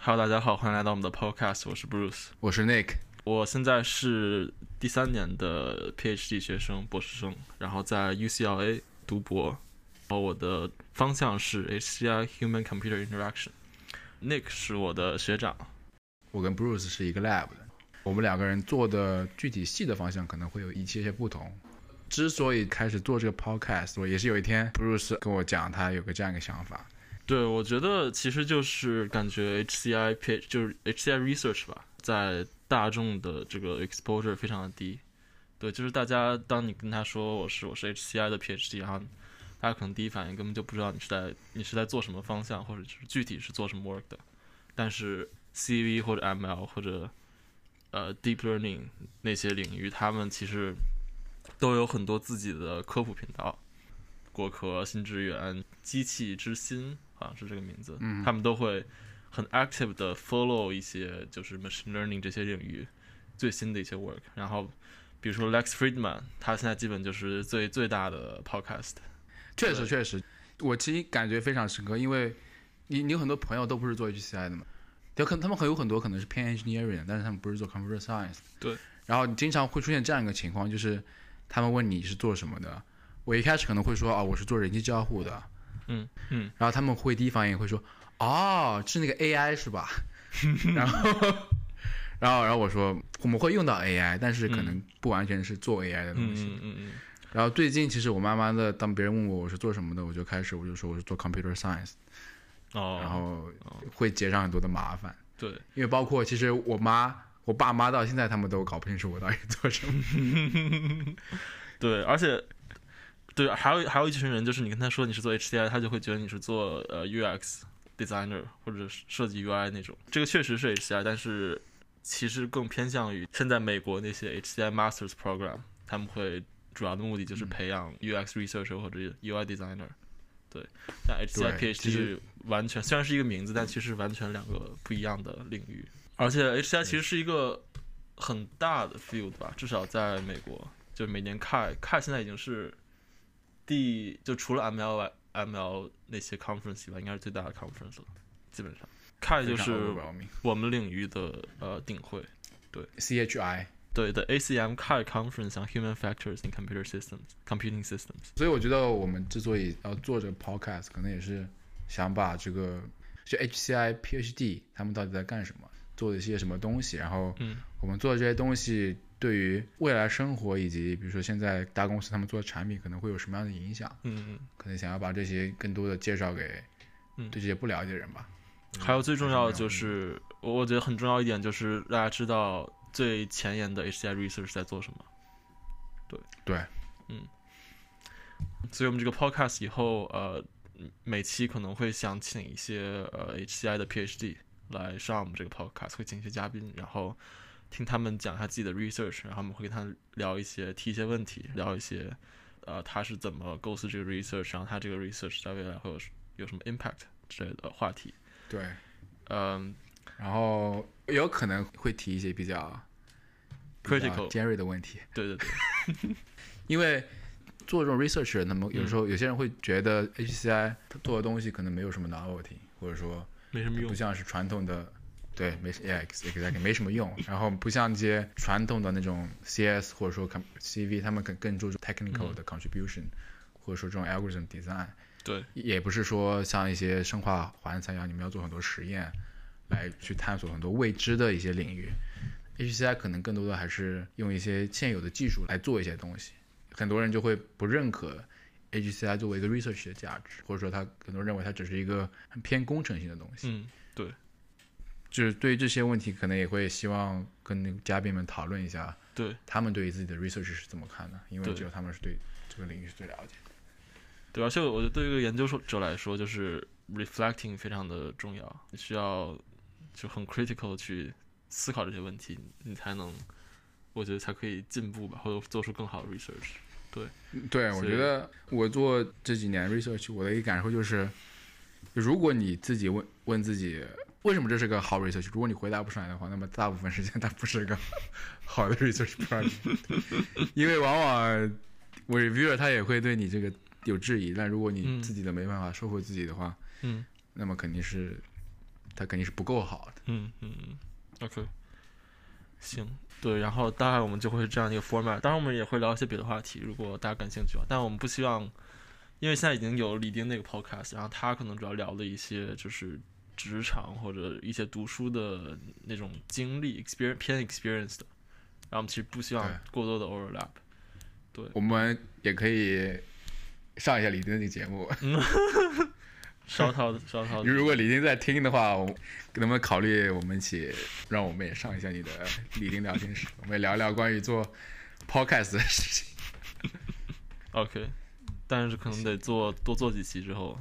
Hello，大家好，欢迎来到我们的 Podcast，我是 Bruce，我是 Nick，我现在是第三年的 PhD 学生，博士生，然后在 UCLA 读博，然后我的方向是 HCI Human Computer Interaction。Nick 是我的学长，我跟 Bruce 是一个 lab 的，我们两个人做的具体细的方向可能会有一些些不同。之所以开始做这个 podcast，我也是有一天 Bruce 跟我讲，他有个这样一个想法。对，我觉得其实就是感觉 HCI P 就是 HCI research 吧，在大众的这个 exposure 非常的低。对，就是大家当你跟他说我是我是 HCI 的 PhD，然后大家可能第一反应根本就不知道你是在你是在做什么方向，或者就是具体是做什么 work 的。但是 CV 或者 ML 或者呃 deep learning 那些领域，他们其实都有很多自己的科普频道，果壳、新智源、机器之心。好像是这个名字，嗯他们都会很 active 的 follow 一些就是 machine learning 这些领域最新的一些 work。然后比如说 Lex Friedman，他现在基本就是最最大的 podcast。确实，确实，我其实感觉非常深刻，因为你你有很多朋友都不是做 HCI 的嘛，有可能他们很有很多可能是偏 engineering，但是他们不是做 computer science。对。然后你经常会出现这样一个情况，就是他们问你是做什么的，我一开始可能会说啊，我是做人机交互的。嗯嗯，然后他们会第一反应会说，哦，是那个 AI 是吧？然后，然后，然后我说我们会用到 AI，但是可能不完全是做 AI 的东嗯西。嗯嗯嗯，然后最近其实我慢慢的，当别人问我我是做什么的，我就开始我就说我是做 computer science，、哦，然后会结上很多的麻烦，对，因为包括其实我妈、我爸妈到现在他们都搞不清楚我到底做什么。对，而且对，还有还有一群人，就是你跟他说你是做 HCI，他就会觉得你是做呃 UX designer 或者是设计 UI 那种。这个确实是 HCI，但是其实更偏向于现在美国那些 HCI Masters Program，他们会主要的目的就是培养 UX researcher 或者 UI designer。对，但其 PhD 实是完全虽然是一个名字，但其实完全两个不一样的领域。而且 HCI 其实是一个很大的 field 吧，至少在美国，就是每年 Kai Kai 现在已经是第就除了 ML 外 ML 那些 conference 以外，应该是最大的 conference 了，基本上 Kai 就是我们领域的呃顶会。对 CHI，对的，ACM CAI Conference on Human Factors in Computer Systems Computing Systems。所以我觉得我们之所以要做这个 podcast，可能也是想把这个就 HCI PhD 他们到底在干什么，做了一些什么东西，然后嗯我们做的这些东西对于未来生活以及比如说现在大公司他们做的产品可能会有什么样的影响，嗯嗯。可能想要把这些更多的介绍给嗯对这些不了解的人吧。还有最重要的就是，我我觉得很重要一点就是大家知道最前沿的 HCI research 在做什么。对对，嗯，所以我们这个 podcast 以后，呃，每期可能会想请一些呃 HCI 的 PhD 来上我们这个 podcast，会请一些嘉宾，然后听他们讲他自己的 research，然后我们会跟他聊一些，提一些问题，聊一些，呃，他是怎么构思这个 research，然后他这个 research 在未来会有有什么 impact 之类的话题。对，嗯、然后有可能会提一些比较 Critical 尖锐的问题，对对对，因为做这种 research，那么有时候嗯有些人会觉得 HCI 他做的东西可能没有什么 novelty，或者说没什么用。不。像是传统的，对，没 exactly 没什么用。然后不像一些传统的那种 CS 或者说 CV，他们更更注重 technical 的 contribution，、或者说这种 algorithm design，对，也不是说像一些生化环材一样，你们要做很多实验来去探索很多未知的一些领域。HCI 可能更多的还是用一些现有的技术来做一些东西，很多人就会不认可 HCI 作为一个 research 的价值，或者说他很多人认为它只是一个很偏工程性的东西。嗯，对就是对于这些问题，可能也会希望跟那个嘉宾们讨论一下，对他们对于自己的 research 是怎么看的，因为只有他们是对这个领域是最了解的。对，而且我觉得对于一个研究者来说，就是 reflecting 非常的重要，你需要就很 critical 去思考这些问题，你才能，我觉得才可以进步吧，或者做出更好的 research。对，对我觉得我做这几年 research，我的一个感受就是，如果你自己问问自己为什么这是个好 research，如果你回答不上来的话，那么大部分时间它不是个好的 research project，因为往往我 reviewer 他也会对你这个有质疑，但如果你嗯自己的没办法说服自己的话，嗯那么肯定是他肯定是不够好的。嗯嗯嗯，OK，行，对，然后大概我们就会是这样一个 format。当然，我们也会聊一些别的话题，如果大家感兴趣啊。但我们不希望，因为现在已经有李丁那个 podcast，然后他可能主要聊的一些就是职场或者一些读书的那种经历，experience 偏 experience 的。然后我们其实不希望过多的 overlap。对我们也可以上一下李丁的节目。烧陶的烧陶的，如果李丁在听的话，我能不能考虑我们一起让我们也上一下你的李丁聊天室，我们也聊聊关于做 podcast 的事情。OK，但是可能得做多做几期之后。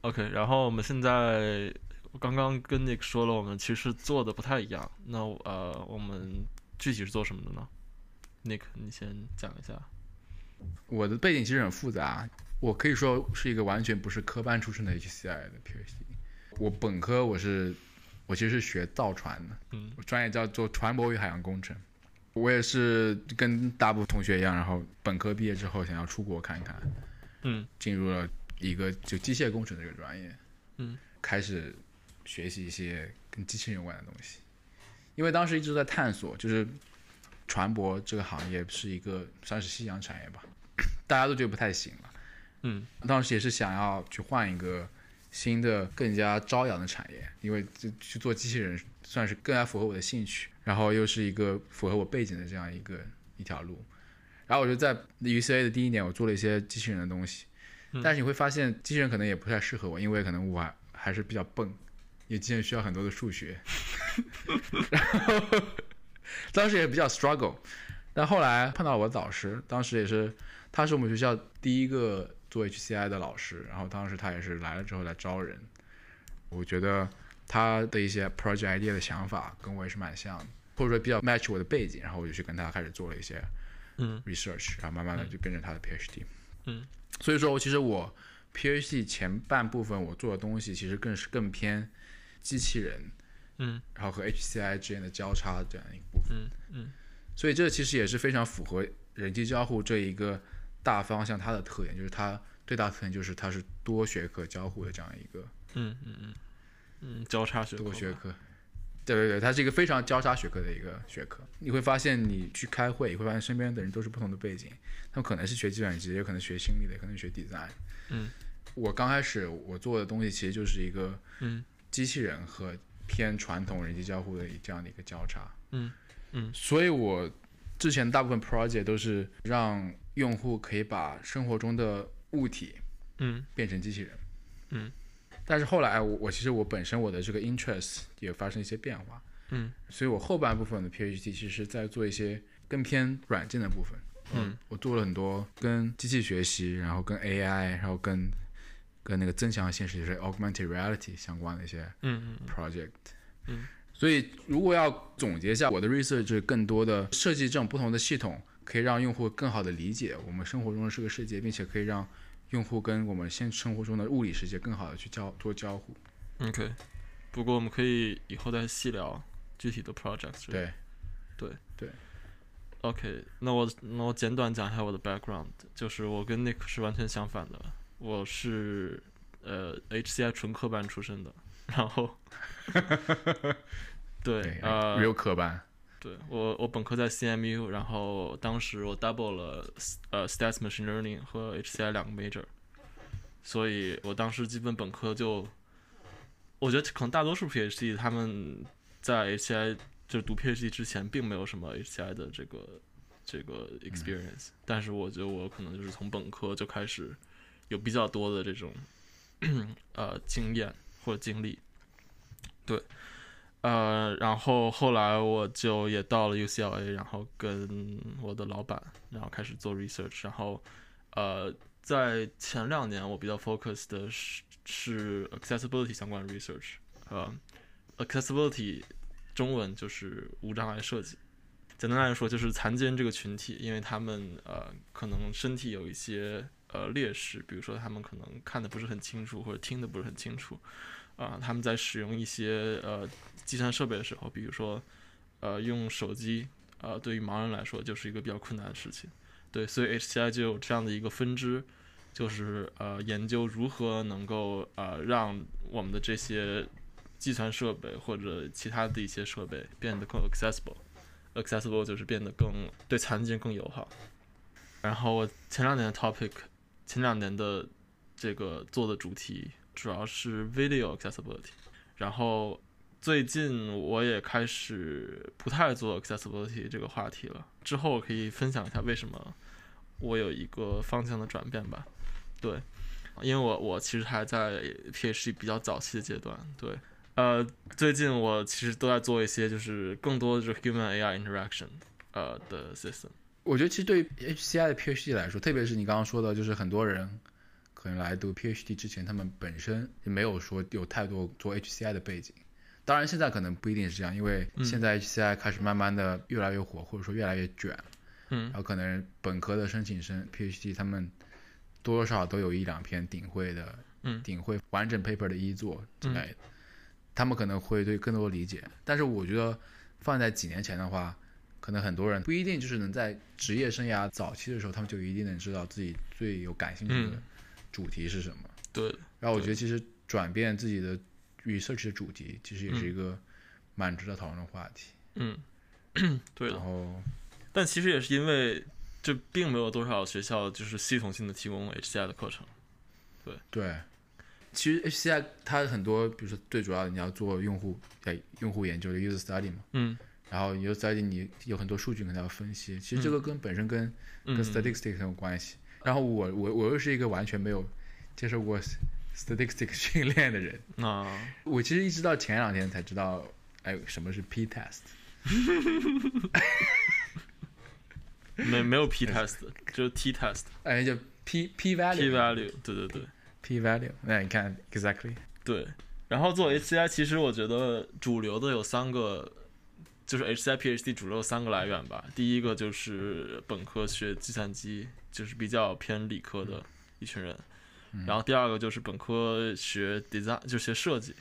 OK，然后我们现在我刚刚跟 Nick 说了，我们其实做的不太一样。那呃，我们具体是做什么的呢？Nick，你先讲一下。我的背景其实很复杂，我可以说是一个完全不是科班出身的 HCI 的 PhD。我本科我是我其实是学造船的，嗯我专业叫做船舶与海洋工程。我也是跟大部分同学一样，然后本科毕业之后想要出国看一看，嗯进入了一个就机械工程这个专业，嗯，开始学习一些跟机器人有关的东西，因为当时一直在探索，就是船舶这个行业是一个算是夕阳产业吧，大家都觉得不太行了。嗯。当时也是想要去换一个新的、更加朝阳的产业，因为就去做机器人算是更加符合我的兴趣，然后又是一个符合我背景的这样一个一条路。然后我就在 UCA 的第一年，我做了一些机器人的东西，但是你会发现机器人可能也不太适合我，因为可能我还还是比较笨，因为机器人需要很多的数学，然后当时也比较 struggle。但后来碰到我的导师，当时也是他是我们学校第一个做 HCI 的老师，然后当时他也是来了之后来招人，我觉得他的一些 project idea 的想法跟我也是蛮像的，或者说比较 match 我的背景，然后我就去跟他开始做了一些嗯。research，然后慢慢的就跟着他的 PhD。嗯，所以说我其实我 PhD 前半部分我做的东西其实更是更偏机器人，嗯然后和 HCI 之间的交叉这样一个部分。嗯嗯所以这其实也是非常符合人机交互这一个大方向它的特点，就是它最大特点就是它是多学科交互的这样一个嗯嗯嗯嗯，交叉学科。多学科。对对对，它是一个非常交叉学科的一个学科。你会发现，你去开会，你会发现身边的人都是不同的背景，他们可能是学计算机，也有可能学心理的，也可能学 design。嗯，我刚开始我做的东西其实就是一个嗯机器人和偏传统人机交互的这样的一个交叉。嗯嗯所以我之前大部分 project 都是让用户可以把生活中的物体嗯变成机器人。嗯。但是后来我我其实我本身我的这个 interest 也发生一些变化，嗯所以我后半部分的 PhD 其实是在做一些更偏软件的部分。嗯，我做了很多跟机器学习，然后跟 AI，然后跟跟那个增强现实，就是 augmented reality 相关的一些 project。嗯，所以如果要总结一下我的 research，就是更多的设计这种不同的系统，可以让用户更好的理解我们生活中的这个世界，并且可以让用户跟我们现生活中的物理世界更好的去交做交互。OK，不过我们可以以后再细聊具体的 project。对，对。对，OK，那我那我简短讲一下我的 background，就是我跟 Nick 是完全相反的，我是呃 HCI 纯科班出身的，然后 对呃 real 科班，对我我本科在 CMU，然后当时我 double 了呃 Stats Machine Learning 和 HCI 两个 major，所以我当时基本本科就，我觉得可能大多数 PhD 他们在 HCI 就是读 PhD 之前并没有什么 HCI 的这个这个 experience，、但是我觉得我可能就是从本科就开始有比较多的这种呃经验或者经历，对。呃，然后后来我就也到了 UCLA，然后跟我的老板，然后开始做 research，然后呃，在前两年我比较 focus 的是是 accessibility 相关的 research，呃，accessibility 中文就是无障碍设计，简单来说就是残疾人这个群体，因为他们呃可能身体有一些呃劣势，比如说他们可能看的不是很清楚，或者听的不是很清楚，啊、他们在使用一些呃计算设备的时候，比如说呃用手机，呃对于盲人来说就是一个比较困难的事情。对，所以 HCI 就有这样的一个分支，就是呃研究如何能够呃让我们的这些计算设备或者其他的一些设备变得更 accessible，accessible 就是变得更对残疾人更友好。然后前两年的 topic，前两年的这个做的主题主要是 video accessibility，然后最近我也开始不太做 accessibility 这个话题了。之后我可以分享一下为什么我有一个方向的转变吧。对，因为我我其实还在 PhD 比较早期的阶段。对，呃，最近我其实都在做一些就是更多的是 human AI interaction 呃的 system。我觉得其实对于 HCI 的 PhD 来说，特别是你刚刚说的，就是很多人可能来读 PhD 之前，他们本身也没有说有太多做 HCI 的背景。当然，现在可能不一定是这样，因为现在 HCI 开始慢慢的越来越火，或者说越来越卷。嗯然后可能本科的申请生 PhD 他们多多少少都有一两篇顶会的，嗯顶会完整 paper 的一作之类的，他们可能会对更多理解。但是我觉得放在几年前的话，可能很多人不一定就是能在职业生涯早期的时候，他们就一定能知道自己最有感兴趣的嗯主题是什么。对，然后我觉得其实转变自己的 research 的主题，其实也是一个蛮值得讨论的话题。嗯，对的然。后但其实也是因为这并没有多少学校就是系统性的提供 HCI 的课程。对对，其实 HCI 它很多，比如说最主要的你要做用户哎用户研究的 user study 嘛，嗯然后 user study 你有很多数据可能要分析，其实这个跟本身跟、嗯跟 statistics 很有关系。然后我我我又是一个完全没有接受过 statistics 训练的人，啊，我其实一直到前两天才知道，哎，什么是 p test。没没有 P test，就是 T test。哎，就 p p value P value，对对对 p value，那你看 exactly，对。然后做 HCI，其实我觉得主流的有三个，就是 HCI PhD 主流三个来源吧。第一个就是本科学计算机，就是比较偏理科的一群人。然后第二个就是本科学 design，就学设计，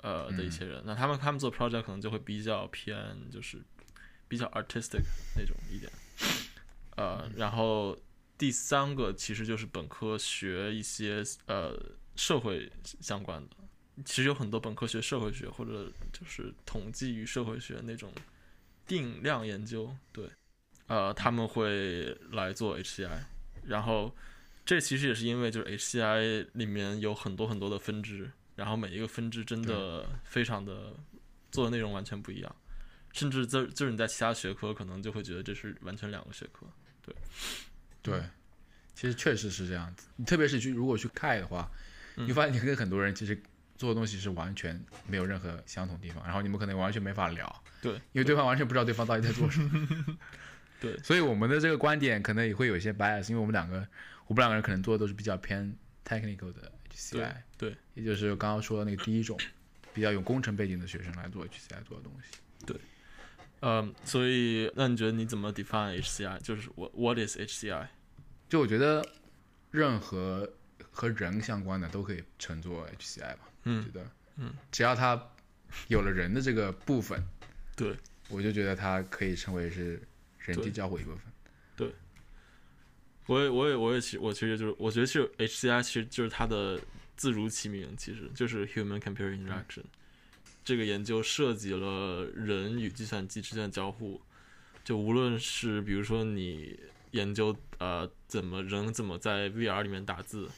呃的一些人。那他们他们做 project 可能就会比较偏，就是比较 artistic 那种一点。呃，然后第三个其实就是本科学一些呃社会相关的，其实有很多本科学社会学或者就是统计与社会学那种定量研究，对，呃，他们会来做 HCI，然后这其实也是因为就是 HCI 里面有很多很多的分支，然后每一个分支真的非常的做的内容完全不一样，甚至就就是你在其他学科可能就会觉得这是完全两个学科。对，对其实确实是这样子。你特别是去如果去看的话，嗯你发现你跟很多人其实做的东西是完全没有任何相同地方，然后你们可能完全没法聊，对，因为对方完全不知道对方到底在做什么。对所以我们的这个观点可能也会有一些 bias，因为我们两个，我们两个人可能做的都是比较偏 technical 的 HCI，对，也就是刚刚说的那个第一种，比较有工程背景的学生来做 HCI 做的东西。对，嗯，所以那你觉得你怎么 define HCI？就是我 what is HCI？就我觉得任何和人相关的都可以称作 HCI 吧。嗯觉得，嗯，只要他有了人的这个部分，对，我就觉得它可以称为是人机交互一部分。对。我也我也我也其我其实就是我觉得是 HCI 其实就是它的自如其名，其实就是 Human Computer Interaction、这个研究涉及了人与计算机之间的交互，就无论是比如说你研究呃怎么人怎么在 VR 里面打字，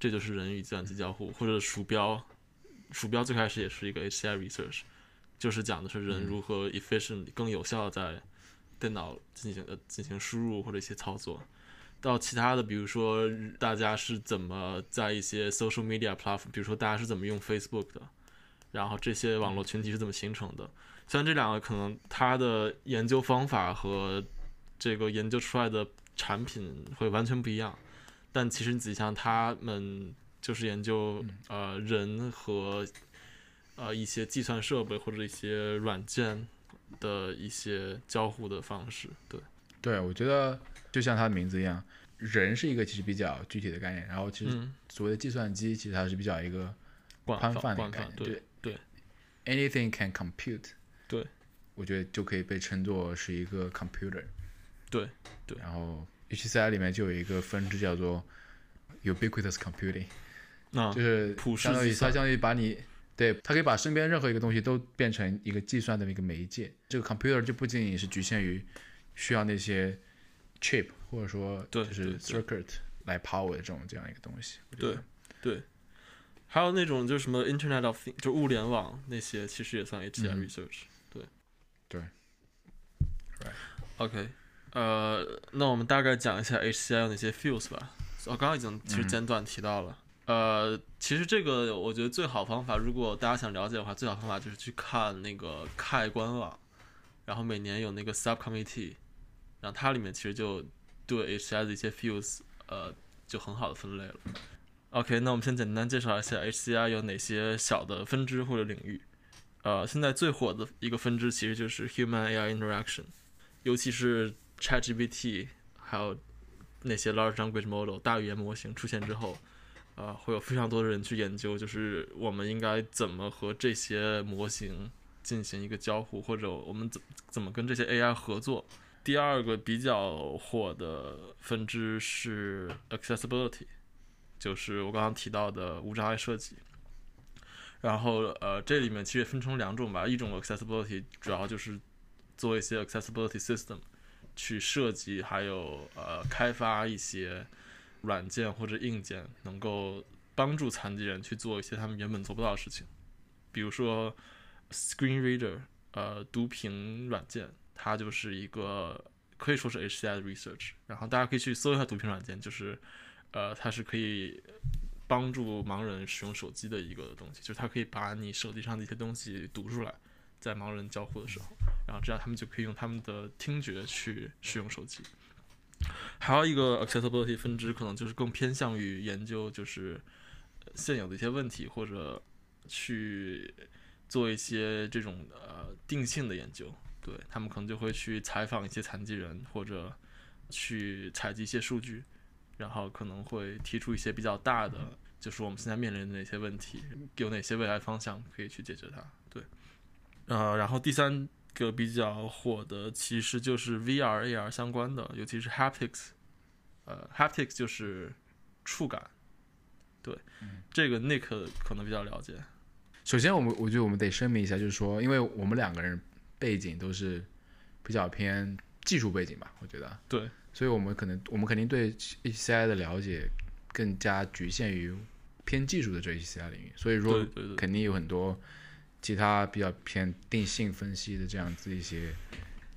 这就是人与计算机交互，或者鼠标，鼠标最开始也是一个 HCI research，就是讲的是人如何 efficient 更有效地在电脑进行呃进行输入或者一些操作。到其他的，比如说大家是怎么在一些 social media platform，比如说大家是怎么用 Facebook 的，然后这些网络群体是怎么形成的。虽然这两个可能它的研究方法和这个研究出来的产品会完全不一样，但其实你仔细想，他们就是研究呃人和呃一些计算设备或者一些软件的一些交互的方式。对，对，我觉得就像它的名字一样，人是一个其实比较具体的概念，然后其实嗯，所谓的计算机其实它是比较一个广宽泛的泛概念。对对。anything can compute，对，我觉得就可以被称作是一个 computer。对对。然后 HCI 里面就有一个分支叫做 ubiquitous computing，那就是普世相当于它相当于把你对，它可以把身边任何一个东西都变成一个计算的一个媒介。这个 computer 就不仅仅是局限于需要那些 chip 或者说对就是 circuit 来 power 的这种这样一个东西。对对，还有那种就是什么 Internet of Things，就物联网那些，其实也算 HCI 嗯 research、对对 Right OK，呃，那我们大概讲一下 HCI 有哪些 fields 吧。我刚刚已经其实嗯简短提到了。呃，其实这个我觉得最好方法，如果大家想了解的话，最好方法就是去看那个 Kai 官网，然后每年有那个 subcommittee，然后它里面其实就对 HCI 的一些 fields，呃，就很好的分类了。OK，那我们先简单介绍一下 HCI 有哪些小的分支或者领域。呃，现在最火的一个分支其实就是 Human AI Interaction，尤其是 ChatGPT，还有那些 Large Language Model 大语言模型出现之后，呃，会有非常多的人去研究，就是我们应该怎么和这些模型进行一个交互，或者我们怎怎么跟这些 AI 合作。第二个比较火的分支是 Accessibility，就是我刚刚提到的无障碍设计。然后呃，这里面其实分成两种吧，一种 accessibility 主要就是做一些 accessibility system，去设计还有呃开发一些软件或者硬件，能够帮助残疾人去做一些他们原本做不到的事情，比如说 screen reader，呃，读屏软件，它就是一个可以说是 HCI 的 research，然后大家可以去搜一下读屏软件，就是呃，它是可以帮助盲人使用手机的一个东西，就是它可以把你手机上的一些东西读出来，在盲人交互的时候，然后这样他们就可以用他们的听觉去使用手机。还有一个 accessibility 分支，可能就是更偏向于研究就是呃现有的一些问题，或者去做一些这种呃定性的研究。对他们可能就会去采访一些残疾人，或者去采集一些数据，然后可能会提出一些比较大的，就是我们现在面临的哪些问题，有哪些未来方向可以去解决它。对，呃，然后第三个比较火的其实就是 VR、AR 相关的，尤其是 haptics，呃，haptics 就是触感。对，这个 Nick 可能比较了解。首先，我们我觉得我们得声明一下，就是说，因为我们两个人背景都是比较偏技术背景吧，我觉得，对，所以我们可能我们肯定对 HCI 的了解更加局限于偏技术的这 HCI 领域，所以说肯定有很多其他比较偏定性分析的这样子一些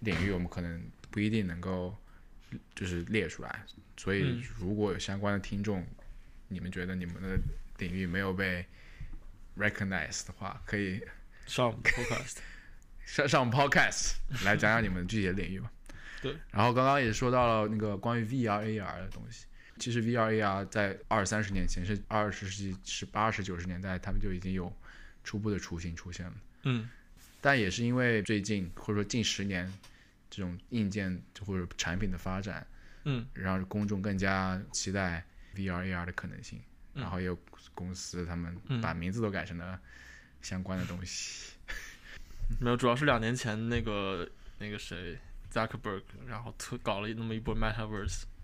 领域，我们可能不一定能够就是列出来。所以嗯如果有相关的听众，你们觉得你们的领域没有被 recognize 的话，可以上 podcast。上上 podcast 来讲讲你们具体的领域吧。对。然后刚刚也说到了那个关于 VR、AR 的东西。其实 VR、AR 在二三十年前，是二十世纪十八十九十年代，他们就已经有初步的雏形出现了。嗯但也是因为最近或者说近十年这种硬件或者产品的发展，嗯让公众更加期待 VR、AR 的可能性。嗯然后也有公司他们嗯把名字都改成了相关的东西。没有，主要是两年前那个那个谁 Zuckerberg，然后特搞了那么一波 Metaverse，对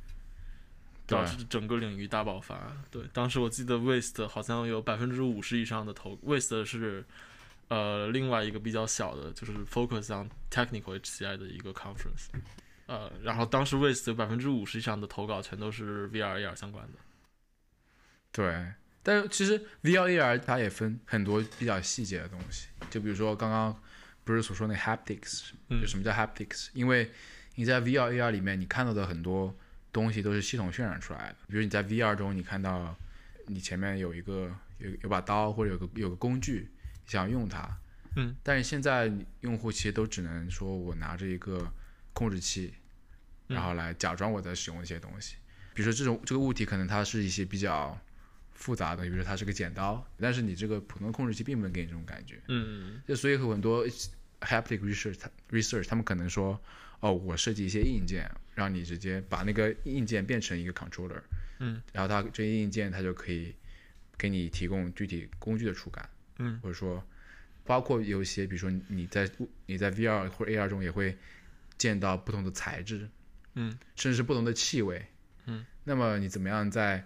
导致整个领域大爆发。对，当时我记得 Waste 好像有百分之五十以上的投，Waste 是呃另外一个比较小的，就是 focus on technical HCI 的一个 conference。呃，然后当时 Waste 有百分之五十以上的投稿全都是 VR、AR 相关的。对，但是其实 VR、AR 它也分很多比较细节的东西，就比如说刚刚不是所说那 haptics，嗯就什么叫 haptics？因为你在 VR、AR 里面你看到的很多东西都是系统渲染出来的，比如你在 VR 中你看到你前面有一个有有把刀或者有个有个工具，你想用它，嗯，但是现在用户其实都只能说我拿着一个控制器，嗯。然后来假装我在使用一些东西，比如说这种这个物体可能它是一些比较复杂的，比如说它是个剪刀，但是你这个普通的控制器并不能给你这种感觉。嗯就所以很多 haptic research research 他们可能说，哦，我设计一些硬件，让你直接把那个硬件变成一个 controller，嗯，然后它这些硬件它就可以给你提供具体工具的触感，嗯或者说包括有一些，比如说你在你在 VR 或者 AR 中也会见到不同的材质，嗯甚至是不同的气味，嗯，那么你怎么样在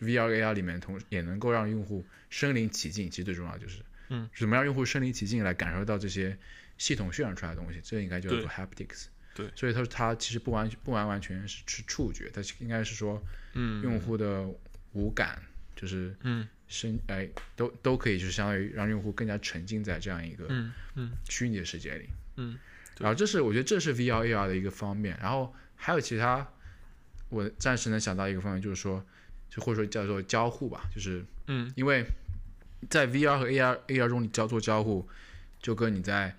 VR、AR 里面同也能够让用户身临其境？其实最重要就是嗯，怎么让用户身临其境来感受到这些系统渲染出来的东西，这应该叫做 haptics。对。所以它它其实不完不完完全是是触觉，它应该是说嗯，用户的五感，就是嗯。身哎都都可以，就是相当于让用户更加沉浸在这样一个嗯嗯。虚拟的世界里。嗯，然后这是我觉得这是 VR AR 的一个方面，然后还有其他，我暂时能想到一个方面，就是说，就或者说叫做交互吧，就是嗯。因为在 VR 和 AR AR 中你交做交互，就跟你在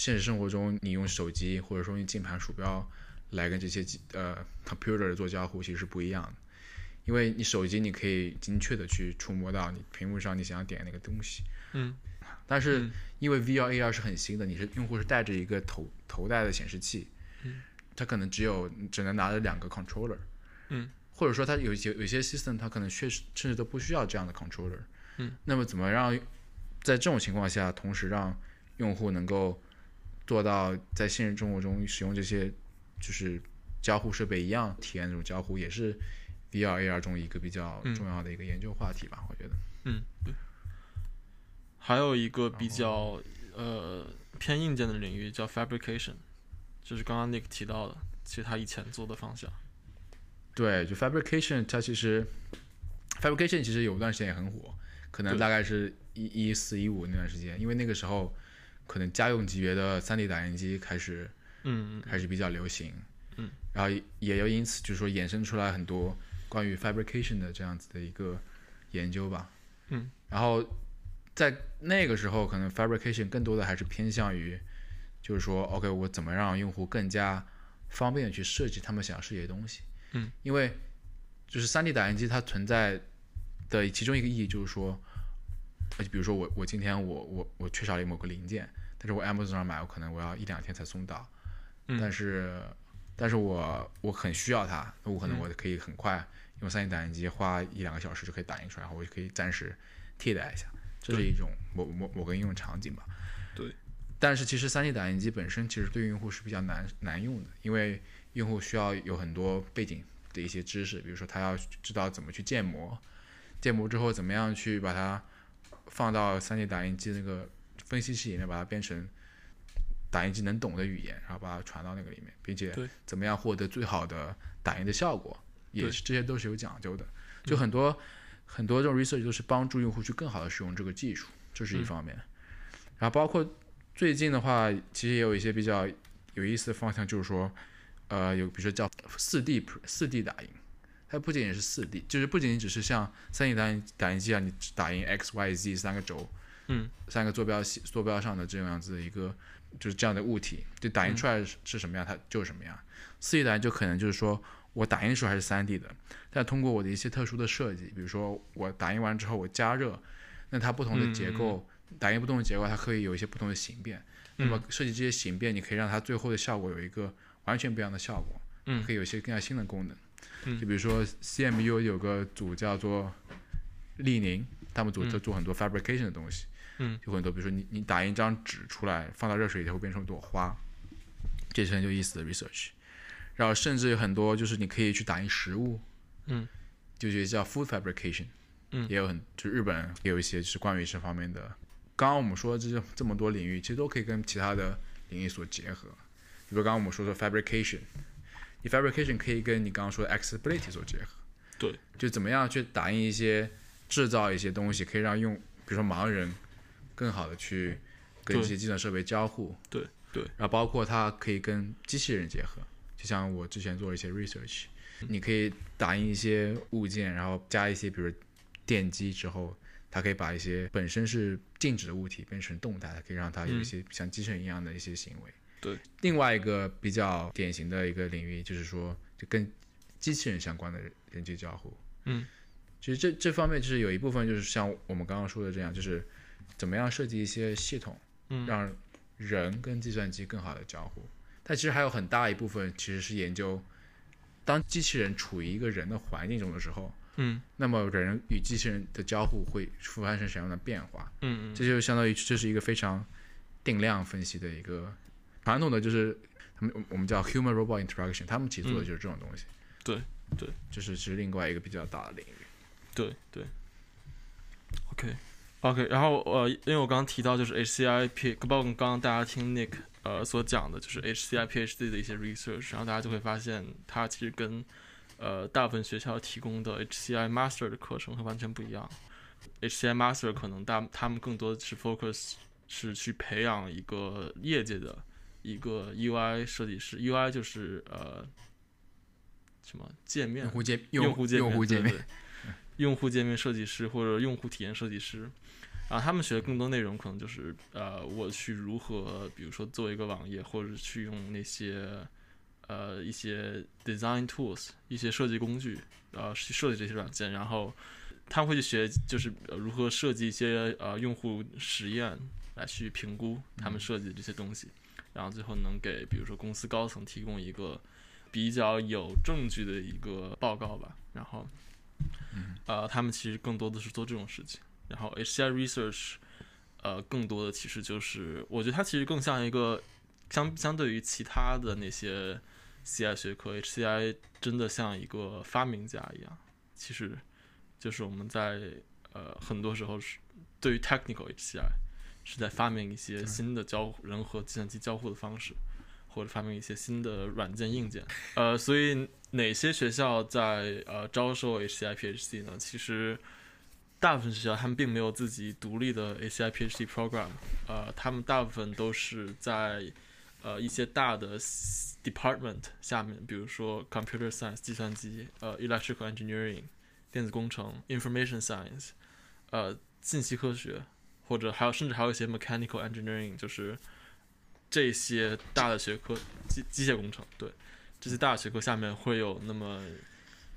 现实生活中你用手机或者说用键盘鼠标来跟这些机呃 computer 做交互其实是不一样的，因为你手机你可以精确的去触摸到你屏幕上你想要点那个东西，嗯，但是嗯。因为 VR AR 是很新的，你是用户是带着一个头头戴的显示器，嗯，它可能只有只能拿着两个 controller，嗯，或者说它有一些有些 system 它可能确实甚至都不需要这样的 controller，嗯，那么怎么让在这种情况下，同时让用户能够做到在现实生活中使用这些就是交互设备一样体验这种交互，也是 VR AR 中一个比较嗯重要的一个研究话题吧，我觉得。嗯，对。还有一个比较呃偏硬件的领域叫 fabrication，就是刚刚 Nick 提到的，其实他以前做的方向。对，就 fabrication 它其实 fabrication 其实有一段时间也很火，可能大概是一一四一五那段时间，因为那个时候可能家用级别的 3D 打印机开始嗯开始比较流行，嗯，然后也又因此就是说衍生出来很多关于 fabrication 的这样子的一个研究吧，嗯，然后在那个时候可能 fabrication 更多的还是偏向于就是说 OK 我怎么让用户更加方便的去设计他们想要设计的东西，嗯，因为就是 3D 打印机它存在的其中一个意义就是说，呃比如说我我今天我我我缺少了某个零件，但是我 Amazon 上买，我可能我要一两天才送到，嗯但是但是我我很需要它，那我可能嗯我可以很快用 3D 打印机花一两个小时就可以打印出来，然后我就可以暂时替代一下，这是一种某某某个应用场景吧。对。但是其实 3D 打印机本身其实对用户是比较难难用的，因为用户需要有很多背景的一些知识，比如说他要知道怎么去建模，建模之后怎么样去把它放到 3D 打印机那个分析器里面，把它变成打印机能懂的语言，然后把它传到那个里面，并且怎么样获得最好的打印的效果，也是这些都是有讲究的。就很多、很多这种 research 都是帮助用户去更好的使用这个技术，这是一嗯方面。然后包括最近的话，其实也有一些比较有意思的方向，就是说，呃，有比如说叫 4D 4D 打印，它不仅仅是四 D，就是不仅仅只是像三 D 打印打印机啊，你打印 X Y Z 三个轴，嗯，三个坐标系坐标上的这样子的一个就是这样的物体，就打印出来是是什么样，它就是什么样。四 D 打印就可能就是说我打印的时候还是三 D 的，但通过我的一些特殊的设计，比如说我打印完之后我加热，那它不同的结构，打印不同的结构，它可以有一些不同的形变。那么设计这些形变，你可以让它最后的效果有一个完全不一样的效果，嗯可以有一些更加新的功能。嗯。就比如说 CMU 有个组叫做立宁，他们组在做很多 fabrication 的东西，嗯，有很多，比如说你你打印一张纸出来，放到热水里它会变成一朵花，这是很有意思的 research。然后甚至有很多就是你可以去打印食物，嗯，就是叫 food fabrication，嗯。也有很就日本也有一些就是关于这方面的。刚刚我们说的这这么多领域，其实都可以跟其他的领域所结合。比如刚刚我们说的 fabrication，你 fabrication 可以跟你刚刚说的 accessibility 做结合。对，就怎么样去打印一些、制造一些东西，可以让用，比如说盲人更好的去跟对这些计算设备交互。对对然后包括它可以跟机器人结合，就像我之前做了一些 research，你可以打印一些物件，然后加一些比如电机之后，它可以把一些本身是静止的物体变成动态，它可以让它有一些像机器人一样的一些行为。对，另外一个比较典型的一个领域就是说，就跟机器人相关的人机交互。嗯，其实这这方面就是有一部分就是像我们刚刚说的这样，就是怎么样设计一些系统，嗯让人跟计算机更好的交互。但其实还有很大一部分其实是研究，当机器人处于一个人的环境中的时候，嗯那么人与机器人的交互会发生什么样的变化？嗯这就相当于这是一个非常定量分析的一个传统的就是他们我们叫 human robot interaction，他们其实做的就是这种东西。对对，就是是另外一个比较大的领域。对对。OK，OK，然后呃，因为我刚刚提到就是 HCI P，包括刚刚大家听 Nick 呃所讲的，就是 HCI PhD 的一些 research，然后大家就会发现它其实跟呃大部分学校提供的 HCI Master 的课程会完全不一样。HCI Master 可能大他们更多的是 focus 是去培养一个业界的一个 UI 设计师，UI 就是呃什么界面用户界用户界面用户界面用户界面设计师或者用户体验设计师，然后他们学的更多内容可能就是呃，我去如何，比如说做一个网页，或者去用那些呃一些 design tools 一些设计工具，呃去设计这些软件，然后他们会去学就是呃如何设计一些呃用户实验来去评估他们设计的这些东西，然后最后能给比如说公司高层提供一个比较有证据的一个报告吧，然后。呃，他们其实更多的是做这种事情。然后 HCI Research，呃，更多的其实就是，我觉得它其实更像一个相相对于其他的那些 CI 学科，HCI 真的像一个发明家一样。其实就是我们在呃很多时候是对于 technical HCI 是在发明一些新的交互人和计算机交互的方式，或者发明一些新的软件硬件。呃，所以哪些学校在呃招收 HCI PhD 呢？其实大部分学校他们并没有自己独立的 HCI PhD program，呃，他们大部分都是在呃一些大的 department 下面，比如说 computer science 计算机，呃 electrical engineering 电子工程，information science，呃信息科学，或者还有甚至还有一些 mechanical engineering，就是这些大的学科机机械工程，对。这些大的学科下面会有那么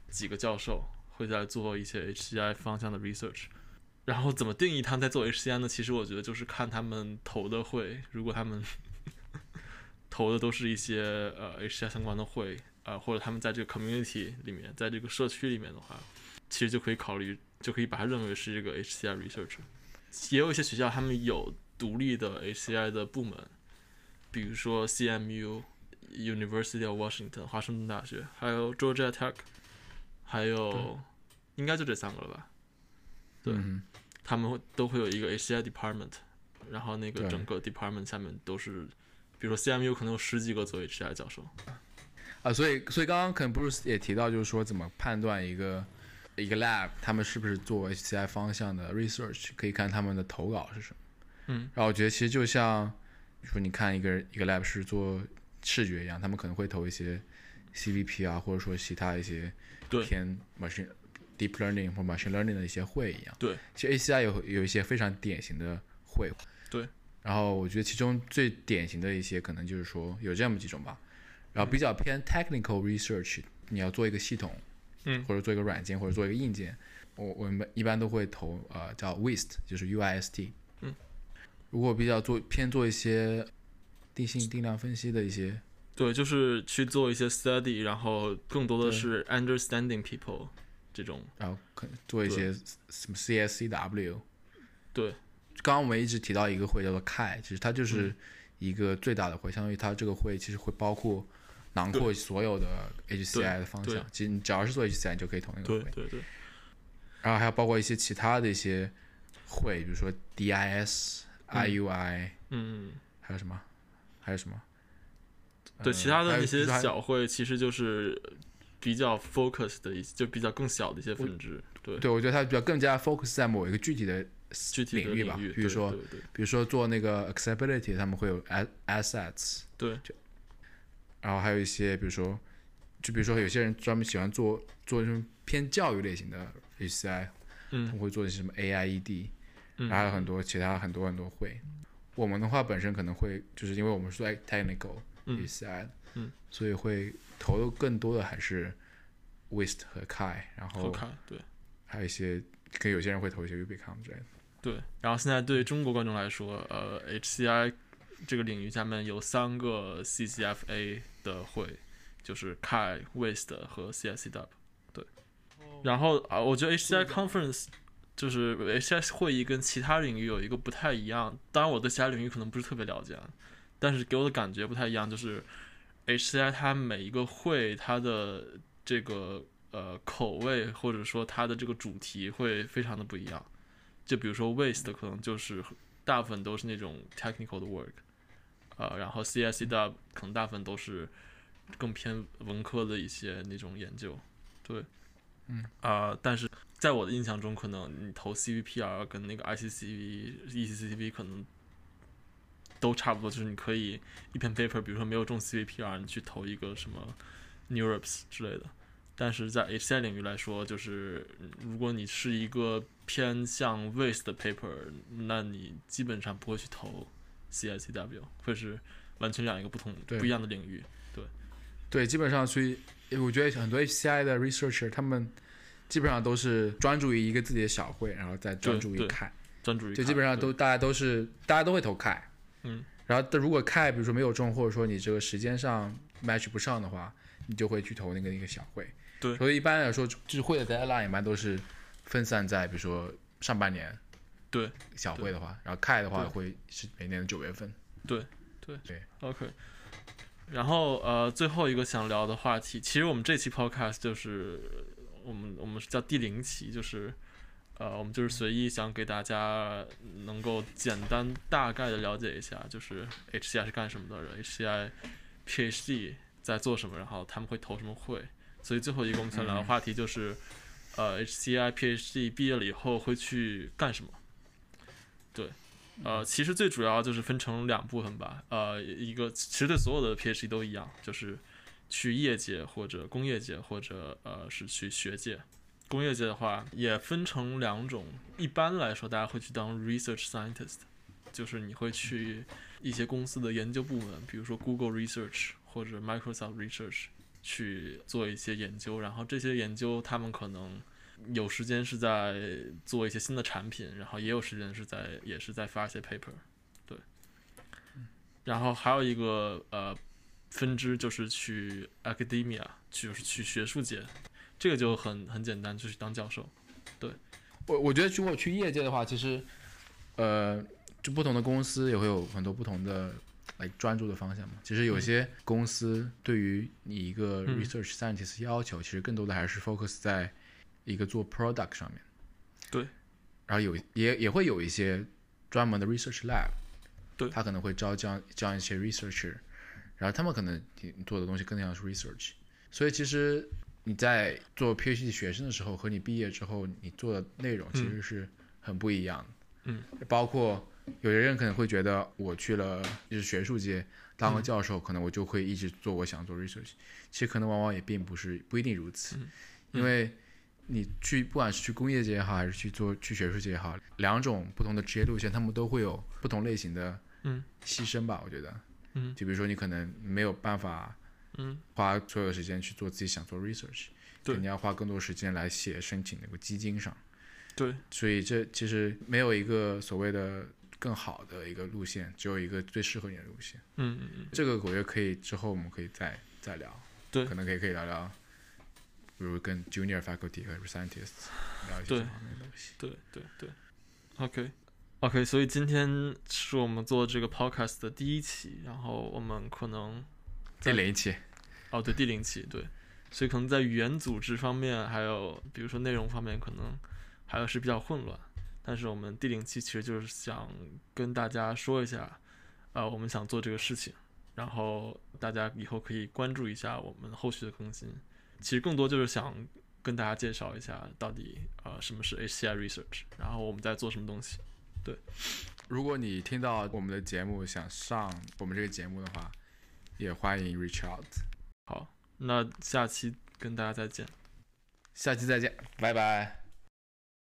几个教授会在做一些 HCI 方向的 research，然后怎么定义他们在做 HCI 呢？其实我觉得就是看他们投的会，如果他们 投的都是一些呃 HCI 相关的会，呃或者他们在这个 community 里面，在这个社区里面的话，其实就可以考虑，就可以把它认为是一个 HCI research。也有一些学校他们有独立的 HCI 的部门，比如说 CMU。University of Washington 华盛顿大学，还有 Georgia Tech，还有应该就这三个了吧？对，嗯他们会都会有一个 HCI department，然后那个整个 department 下面都是，比如说 CMU 可能有十几个做 HCI 教授。啊，所以所以刚刚可能 Bruce 也提到，就是说怎么判断一个一个 lab 他们是不是做 HCI 方向的 research，可以看他们的投稿是什么。嗯，然后我觉得其实就像，比如说你看一个一个 lab 是做视觉一样，他们可能会投一些 CVP 啊，或者说其他一些对偏 machine deep learning 或 machine learning 的一些会一样。对，其实 ACI 有有一些非常典型的会。对。然后我觉得其中最典型的一些可能就是说有这么几种吧，然后比较偏 technical research，你要做一个系统，嗯，或者做一个软件或者做一个硬件，我我们一般都会投呃叫 WIST，就是 UIST。嗯。如果比较做偏做一些定性定量分析的一些，对，就是去做一些 study，然后更多的是 understanding people 这种。然后可能做一些什么 CSCW。对。刚刚我们一直提到一个会叫做 KAI，其实它就是一个最大的会，相当于它这个会其实会包括囊括所有的 HCI 的方向。其实你只要是做 HCI，你就可以投那个会。对对对。然后还有包括一些其他的一些会，比如说 DIS、IUI，嗯，还有什么？还有什么？对，其他的那些小会其实就是比较 focus 的一些，就比较更小的一些分支。对，对，我觉得它比较更加 focus 在某一个具体的具体的领域吧，域，比如说，比如说做那个 accessibility，他们会有 assets，对，然后还有一些，比如说，就比如说有些人专门喜欢做做这种偏教育类型的 HCI，他们嗯会做一些什么 AIED，嗯，然后还有很多其他很多很多会。我们的话本身可能会就是因为我们是做 technical 嗯 HCI，嗯，所以会投的更多的还是 WIST 和 KAI，然后对还有一些可能有些人会投一些 Ubicom 之类的。对。然后现在对中国观众来说，呃，HCI 这个领域下面有三个 CCFA 的会，就是 KAI、WIST 和 CSCW。对，然后啊，我觉得 HCI conference 就是 HCI 会议跟其他领域有一个不太一样，当然我对其他领域可能不是特别了解，啊，但是给我的感觉不太一样，就是 HCI 它每一个会它的这个呃口味或者说它的这个主题会非常的不一样。就比如说 waste 可能就是大部分都是那种 technical 的 work，呃，然后 CSC 大可能大部分都是更偏文科的一些那种研究，对，嗯，啊、但是在我的印象中，可能你投 CVPR 跟那个 ICCV、ECCV 可能都差不多，就是你可以一篇 paper，比如说没有中 CVPR，你去投一个什么 NeurIPS 之类的。但是在 HCI 领域来说，就是嗯如果你是一个偏向 waste 的 paper，那你基本上不会去投 CICW，会是完全两一个不同对。不一样的领域。对，对基本上所以我觉得很多 HCI 的 researcher 他们基本上都是专注于一个自己的小会，然后再专注于对 Kai，专注于就基本上都大家都是大家都会投 Kai，嗯，然后但如果 Kai 比如说没有中，或者说你这个时间上 match 不上的话，你就会去投那个那个小会。对。所以一般来说，就是会的 deadline 一般都是分散在比如说上半年，对小会的话，然后 Kai 的话会是每年的九月份。对对对 OK，然后呃，最后一个想聊的话题，其实我们这期 Podcast 就是我们我们是叫第零期，就是呃，我们就是随意想给大家能够简单大概的了解一下，就是 HCI 是干什么的，HCI PhD 在做什么，然后他们会投什么会，所以最后一个我们想聊的话题就是、呃 HCI PhD 毕业了以后会去干什么。对，呃，其实最主要就是分成两部分吧。呃，一个其实对所有的 PhD 都一样，就是去业界或者工业界，或者呃是去学界。工业界的话也分成两种，一般来说大家会去当 research scientist，就是你会去一些公司的研究部门，比如说 Google Research 或者 Microsoft Research 去做一些研究，然后这些研究他们可能有时间是在做一些新的产品，然后也有时间是在也是在发一些 paper，对。然后还有一个呃分支就是去 academia，就是去学术界，这个就很很简单，就是当教授。对我我觉得如果去业界的话，其实，呃，就不同的公司也会有很多不同的来专注的方向嘛。其实有些公司对于你一个嗯 research scientist 要求，其实更多的还是 focus 在一个做 product 上面。对。然后有也也会有一些专门的 research lab，对他可能会招这样这样一些 researcher，然后他们可能做的东西更像是 research。所以其实你在做 PhD 学生的时候和你毕业之后你做的内容其实是很不一样的。嗯，包括有的人可能会觉得我去了就是学术界当个教授，可能我就会一直做我想做 research。其实可能往往也并不是不一定如此，嗯因为你去不管是去工业界也好，还是去做去学术界也好，两种不同的职业路线，他们都会有不同类型的嗯。牺牲吧，我觉得。嗯。就比如说你可能没有办法嗯花所有的时间去做自己想做 research，对。你要花更多时间来写申请那个基金上，对，所以这其实没有一个所谓的更好的一个路线，只有一个最适合你的路线。嗯嗯嗯，这个我觉得可以之后我们可以再再聊，对。可能可以可以聊聊，比如跟 junior faculty 和 scientists 聊一些方面的东西。对对对，OK OK，所以今天是我们做这个 podcast 的第一期，然后我们可能第零一期，哦对第零期对，所以可能在语言组织方面，还有比如说内容方面，可能还有是比较混乱。但是我们第零期其实就是想跟大家说一下，呃，我们想做这个事情，然后大家以后可以关注一下我们后续的更新。其实更多就是想跟大家介绍一下到底呃什么是 HCI research，然后我们在做什么东西。对如果你听到我们的节目想上我们这个节目的话，也欢迎 reach out。好，那下期跟大家再见。下期再见，拜拜。